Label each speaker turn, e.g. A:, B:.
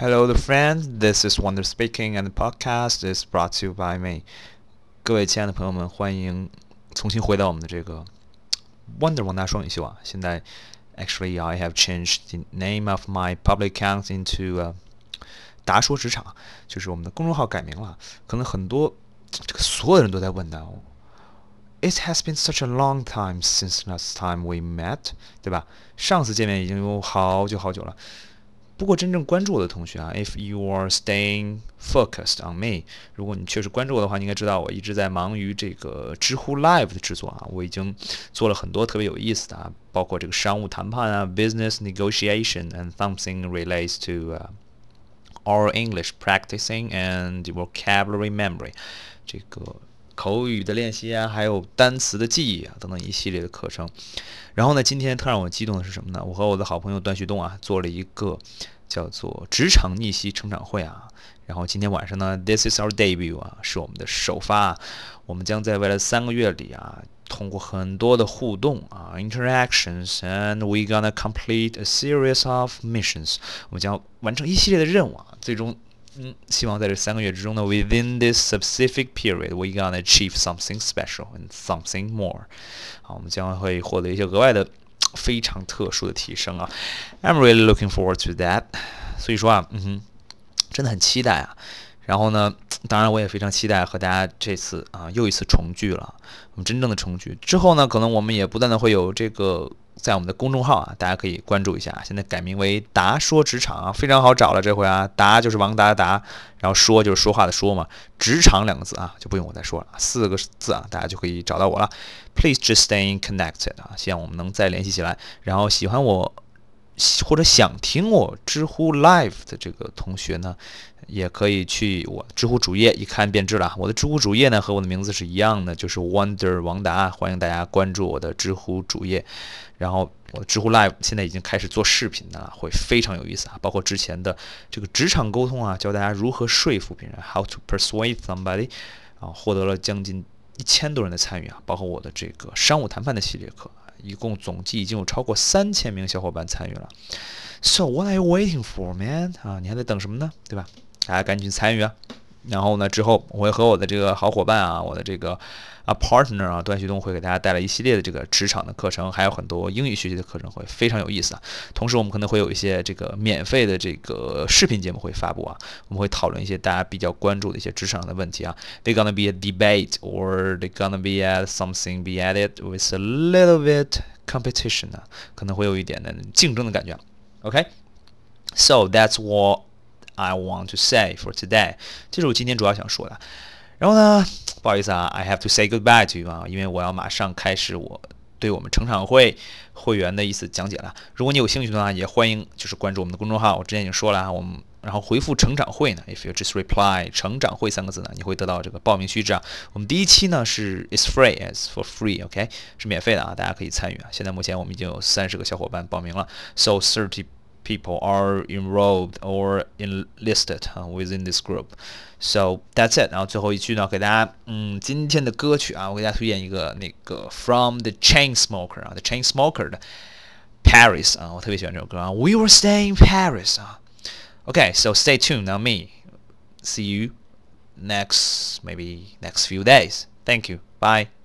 A: Hello, the friend. This is Wonder speaking, and the podcast is brought to you by me. 各位亲爱的朋友们，欢迎重新回到我们的这个 Wonder 王大双语秀啊！现在，actually I have changed the name of my public account into 呃达说职场，就是我们的公众号改名了。可能很多这个所有的人都在问的。It has been such a long time since last time we met，对吧？上次见面已经有好久好久了。 不过真正关注我的同学啊，if you are staying focused on me，如果你确实关注我的话，你应该知道我一直在忙于这个知乎 Live 的制作啊。我已经做了很多特别有意思的啊，包括这个商务谈判啊，business negotiation and something relates to、uh, our English practicing and vocabulary memory，这个 口语的练习啊，还有单词的记忆啊等等一系列的课程。然后呢，今天特让我激动的是什么呢？我和我的好朋友段旭东啊，做了一个叫做“职场逆袭成长会”啊。然后今天晚上呢，This is our debut 啊，是我们的首发。我们将在未来三个月里啊，通过很多的互动啊，interactions，and we gonna complete a series of missions。我们将完成一系列的任务啊，最终。嗯，希望在这三个月之中呢，within this specific period, we gonna achieve something special and something more。好，我们将会获得一些额外的、非常特殊的提升啊。I'm really looking forward to that。所以说啊，嗯哼，真的很期待啊。然后呢，当然我也非常期待和大家这次啊又一次重聚了。我们真正的重聚之后呢，可能我们也不断的会有这个。在我们的公众号啊，大家可以关注一下。现在改名为“达说职场”啊，非常好找了。这回啊，达就是王达达，然后说就是说话的说嘛，职场两个字啊，就不用我再说了，四个字啊，大家就可以找到我了。Please just stay connected 啊，希望我们能再联系起来。然后喜欢我或者想听我知乎 Live 的这个同学呢，也可以去我知乎主页一看便知了。我的知乎主页呢和我的名字是一样的，就是 Wonder 王达，欢迎大家关注我的知乎主页。然后我的知乎 Live 现在已经开始做视频了，会非常有意思啊！包括之前的这个职场沟通啊，教大家如何说服别人，How to persuade somebody，啊，获得了将近一千多人的参与啊！包括我的这个商务谈判的系列课，一共总计已经有超过三千名小伙伴参与了。So what are you waiting for, man？啊，你还在等什么呢？对吧？大家赶紧参与啊！然后呢，之后我会和我的这个好伙伴啊，我的这个啊 partner 啊，段旭东会给大家带来一系列的这个职场的课程，还有很多英语学习的课程，会非常有意思啊。同时，我们可能会有一些这个免费的这个视频节目会发布啊，我们会讨论一些大家比较关注的一些职场的问题啊。They gonna be a debate or they gonna be at something be added with a little bit competition 啊，可能会有一点的竞争的感觉。OK，so that's what I want to say for today，这是我今天主要想说的。然后呢，不好意思啊，I have to say goodbye to you 啊，因为我要马上开始我对我们成长会会员的一次讲解了。如果你有兴趣的话，也欢迎就是关注我们的公众号。我之前已经说了啊，我们然后回复成长会呢，if you just reply 成长会三个字呢，你会得到这个报名须知啊。我们第一期呢是 it's free，is for free，OK，是免费的啊，大家可以参与啊。现在目前我们已经有三十个小伙伴报名了，so thirty。people are enrolled or enlisted uh, within this group. So that's it. 然后最后一句呢，给大家，嗯，今天的歌曲啊，我给大家推荐一个那个 From the Chainsmoker 啊，The Chainsmoker 的 Paris 啊，我特别喜欢这首歌啊。We were staying in Paris 啊。Okay, so stay tuned on me. See you next maybe next few days. Thank you. Bye.